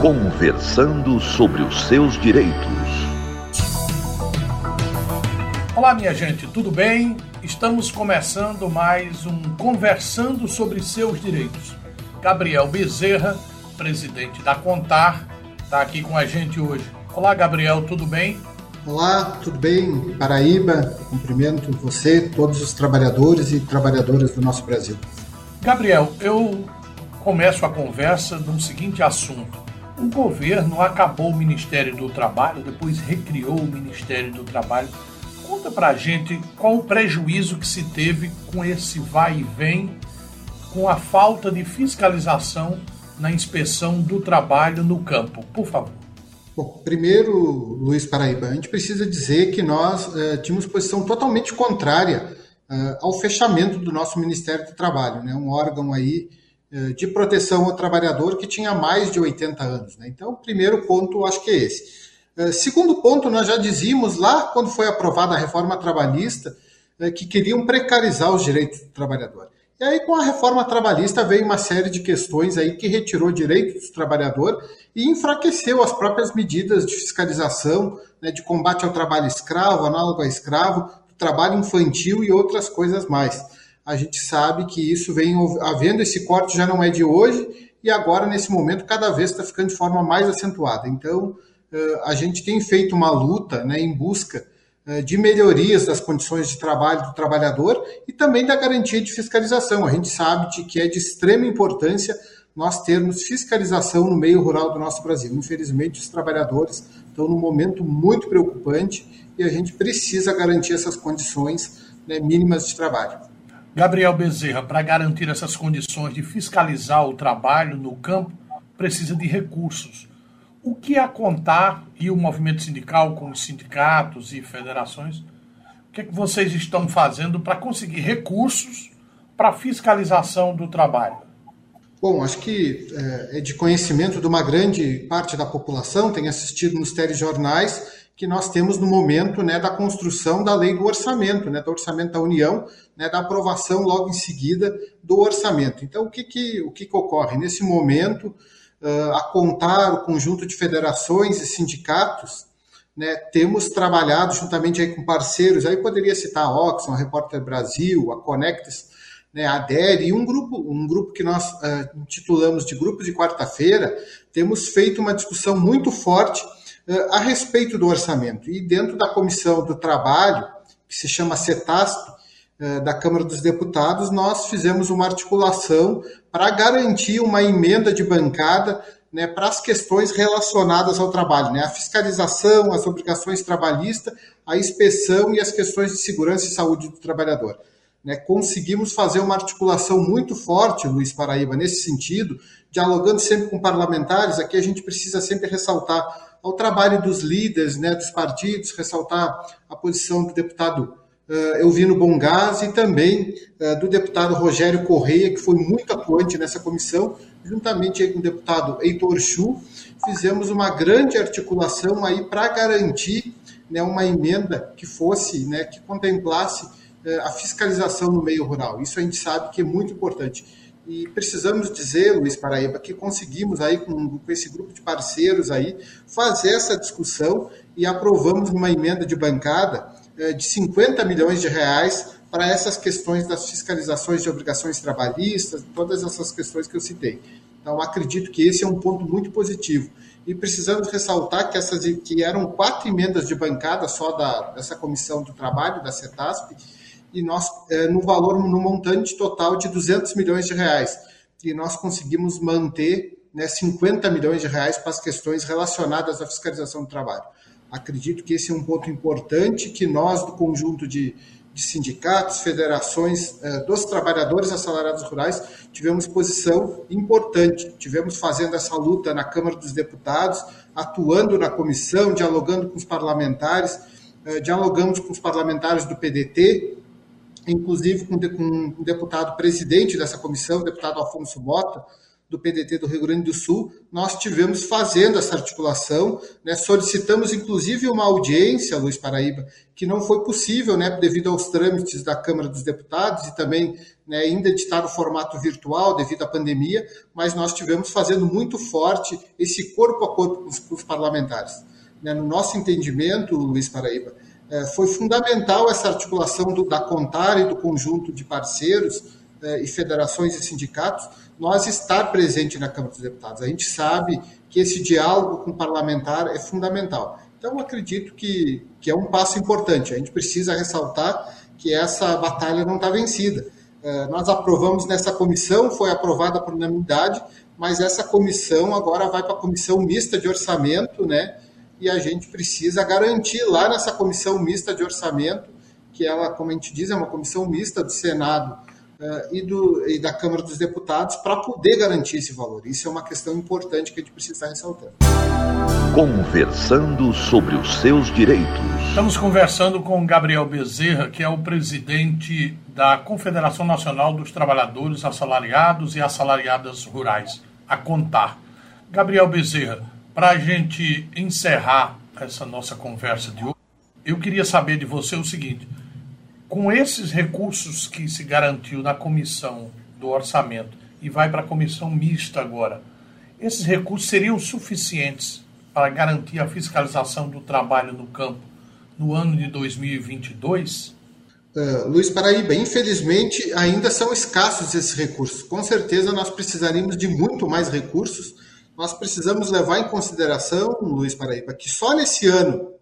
Conversando sobre os seus direitos. Olá, minha gente, tudo bem? Estamos começando mais um Conversando sobre seus direitos. Gabriel Bezerra, presidente da Contar, está aqui com a gente hoje. Olá, Gabriel, tudo bem? Olá, tudo bem? Paraíba, cumprimento você, todos os trabalhadores e trabalhadoras do nosso Brasil. Gabriel, eu começo a conversa no seguinte assunto. O governo acabou o Ministério do Trabalho, depois recriou o Ministério do Trabalho. Conta pra gente qual o prejuízo que se teve com esse vai e vem, com a falta de fiscalização na inspeção do trabalho no campo. Por favor. Bom, primeiro, Luiz Paraíba, a gente precisa dizer que nós uh, tínhamos posição totalmente contrária uh, ao fechamento do nosso Ministério do Trabalho, né? um órgão aí de proteção ao trabalhador que tinha mais de 80 anos. Né? Então, primeiro ponto, acho que é esse. segundo ponto, nós já dizíamos lá quando foi aprovada a reforma trabalhista que queriam precarizar os direitos do trabalhador. E aí, com a reforma trabalhista, veio uma série de questões aí que retirou direitos do trabalhador e enfraqueceu as próprias medidas de fiscalização, né, de combate ao trabalho escravo, análogo a escravo, trabalho infantil e outras coisas mais. A gente sabe que isso vem havendo esse corte já não é de hoje e agora nesse momento cada vez está ficando de forma mais acentuada. Então a gente tem feito uma luta, né, em busca eh, de melhorias das condições de trabalho do trabalhador e também da garantia de fiscalização. A gente sabe de que é de extrema importância nós termos fiscalização no meio rural do nosso Brasil. Infelizmente, os trabalhadores estão num momento muito preocupante e a gente precisa garantir essas condições né, mínimas de trabalho. Gabriel Bezerra, para garantir essas condições de fiscalizar o trabalho no campo, precisa de recursos o que a Contar e o movimento sindical, com os sindicatos e federações, o que, é que vocês estão fazendo para conseguir recursos para fiscalização do trabalho? Bom, acho que é, é de conhecimento de uma grande parte da população, tem assistido nos telejornais, que nós temos no momento né, da construção da lei do orçamento, né, do orçamento da União, né, da aprovação logo em seguida do orçamento. Então, o que, que, o que, que ocorre? Nesse momento, a contar o conjunto de federações e sindicatos, né, temos trabalhado juntamente aí com parceiros, aí poderia citar a Oxfam, a Repórter Brasil, a Conectas, né, a DERE, e um grupo, um grupo que nós uh, intitulamos de Grupo de Quarta-feira, temos feito uma discussão muito forte uh, a respeito do orçamento. E dentro da Comissão do Trabalho, que se chama CETASP, uh, da Câmara dos Deputados, nós fizemos uma articulação para garantir uma emenda de bancada né, para as questões relacionadas ao trabalho, né, a fiscalização, as obrigações trabalhistas, a inspeção e as questões de segurança e saúde do trabalhador. Né, conseguimos fazer uma articulação muito forte, Luiz Paraíba, nesse sentido, dialogando sempre com parlamentares. Aqui a gente precisa sempre ressaltar ao trabalho dos líderes né, dos partidos, ressaltar a posição do deputado uh, Elvino Bongás e também uh, do deputado Rogério Correia, que foi muito atuante nessa comissão, juntamente com o deputado Heitor Chu, fizemos uma grande articulação aí para garantir né, uma emenda que fosse, né, que contemplasse uh, a fiscalização no meio rural. Isso a gente sabe que é muito importante. E precisamos dizer, Luiz Paraíba, que conseguimos aí com, com esse grupo de parceiros aí fazer essa discussão e aprovamos uma emenda de bancada é, de 50 milhões de reais para essas questões das fiscalizações de obrigações trabalhistas, todas essas questões que eu citei. Então, acredito que esse é um ponto muito positivo. E precisamos ressaltar que essas que eram quatro emendas de bancada só da, dessa comissão do trabalho, da CETASP, e nós, é, no valor, no montante total de 200 milhões de reais. E nós conseguimos manter né, 50 milhões de reais para as questões relacionadas à fiscalização do trabalho. Acredito que esse é um ponto importante que nós, do conjunto de, de sindicatos, federações eh, dos trabalhadores assalariados rurais, tivemos posição importante. Tivemos fazendo essa luta na Câmara dos Deputados, atuando na comissão, dialogando com os parlamentares, eh, dialogamos com os parlamentares do PDT, inclusive com, com o deputado presidente dessa comissão, o deputado Afonso Mota, do PDT do Rio Grande do Sul, nós tivemos fazendo essa articulação, né, solicitamos inclusive uma audiência, Luiz Paraíba, que não foi possível, né, devido aos trâmites da Câmara dos Deputados e também né, ainda editar o formato virtual devido à pandemia, mas nós tivemos fazendo muito forte esse corpo a corpo com os, com os parlamentares. Né, no nosso entendimento, Luiz Paraíba, é, foi fundamental essa articulação do, da Contar e do conjunto de parceiros é, e federações e sindicatos, nós estar presente na Câmara dos Deputados. A gente sabe que esse diálogo com o parlamentar é fundamental. Então, acredito que, que é um passo importante. A gente precisa ressaltar que essa batalha não está vencida. É, nós aprovamos nessa comissão, foi aprovada por unanimidade, mas essa comissão agora vai para a comissão mista de orçamento, né? E a gente precisa garantir lá nessa comissão mista de orçamento, que ela, como a gente diz, é uma comissão mista do Senado uh, e, do, e da Câmara dos Deputados para poder garantir esse valor. Isso é uma questão importante que a gente precisa estar ressaltando. Conversando sobre os seus direitos. Estamos conversando com Gabriel Bezerra, que é o presidente da Confederação Nacional dos Trabalhadores Assalariados e Assalariadas Rurais, a CONTAR. Gabriel Bezerra, para a gente encerrar essa nossa conversa de hoje, eu queria saber de você o seguinte: com esses recursos que se garantiu na comissão do orçamento e vai para a comissão mista agora, esses recursos seriam suficientes para garantir a fiscalização do trabalho no campo no ano de 2022? Uh, é, Luiz Paraíba, infelizmente ainda são escassos esses recursos. Com certeza nós precisaríamos de muito mais recursos. Nós precisamos levar em consideração, Luiz Paraíba, que só nesse ano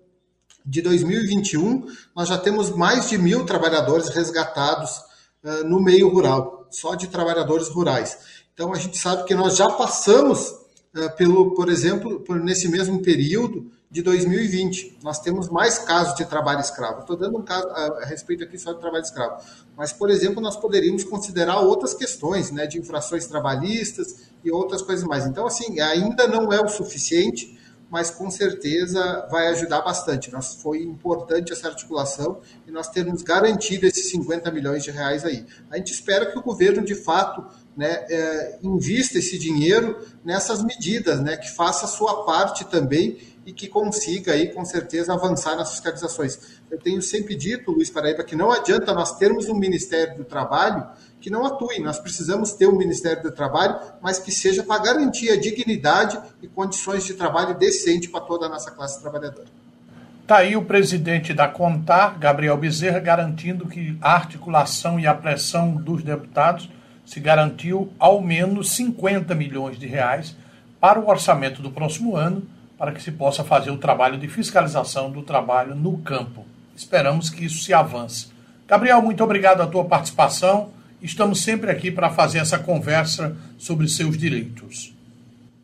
de 2021, nós já temos mais de mil trabalhadores resgatados uh, no meio rural, só de trabalhadores rurais. Então, a gente sabe que nós já passamos uh, pelo, por exemplo, por nesse mesmo período de 2020. Nós temos mais casos de trabalho escravo. Estou dando um caso a, respeito aqui só de trabalho escravo. Mas, por exemplo, nós poderíamos considerar outras questões, né, de infrações trabalhistas e outras coisas mais. Então, assim, ainda não é o suficiente mas com certeza vai ajudar bastante. Nós, foi importante essa articulação e nós termos garantido esses 50 milhões de reais aí. A gente espera que o governo, de fato, né, é, invista esse dinheiro nessas medidas, né, que faça a sua parte também e que consiga aí, com certeza, avançar nas fiscalizações. Eu tenho sempre dito, Luiz Paraíba, que não adianta nós termos um Ministério do Trabalho que não atue. Nós precisamos ter um Ministério do Trabalho, mas que seja para garantir a dignidade e condições de trabalho decente para toda a nossa classe trabalhadora. Está aí o presidente da CONTAR, Gabriel Bezerra, garantindo que a articulação e a pressão dos deputados se garantiu ao menos 50 milhões de reais para o orçamento do próximo ano, para que se possa fazer o trabalho de fiscalização do trabalho no campo. Esperamos que isso se avance. Gabriel, muito obrigado a tua participação. Estamos sempre aqui para fazer essa conversa sobre seus direitos.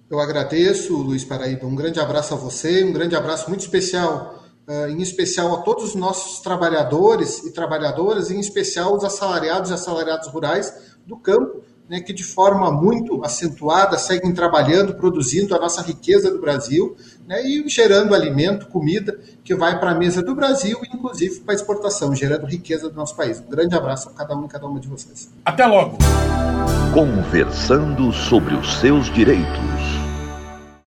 Eu agradeço, Luiz Paraíba. Um grande abraço a você, um grande abraço muito especial, uh, em especial a todos os nossos trabalhadores e trabalhadoras, em especial os assalariados e assalariados rurais do campo, né, que de forma muito acentuada seguem trabalhando, produzindo a nossa riqueza do Brasil né, e gerando alimento, comida que vai para a mesa do Brasil, inclusive para exportação, gerando riqueza do nosso país. Um grande abraço a cada um e cada uma de vocês. Até logo. Conversando sobre os seus direitos.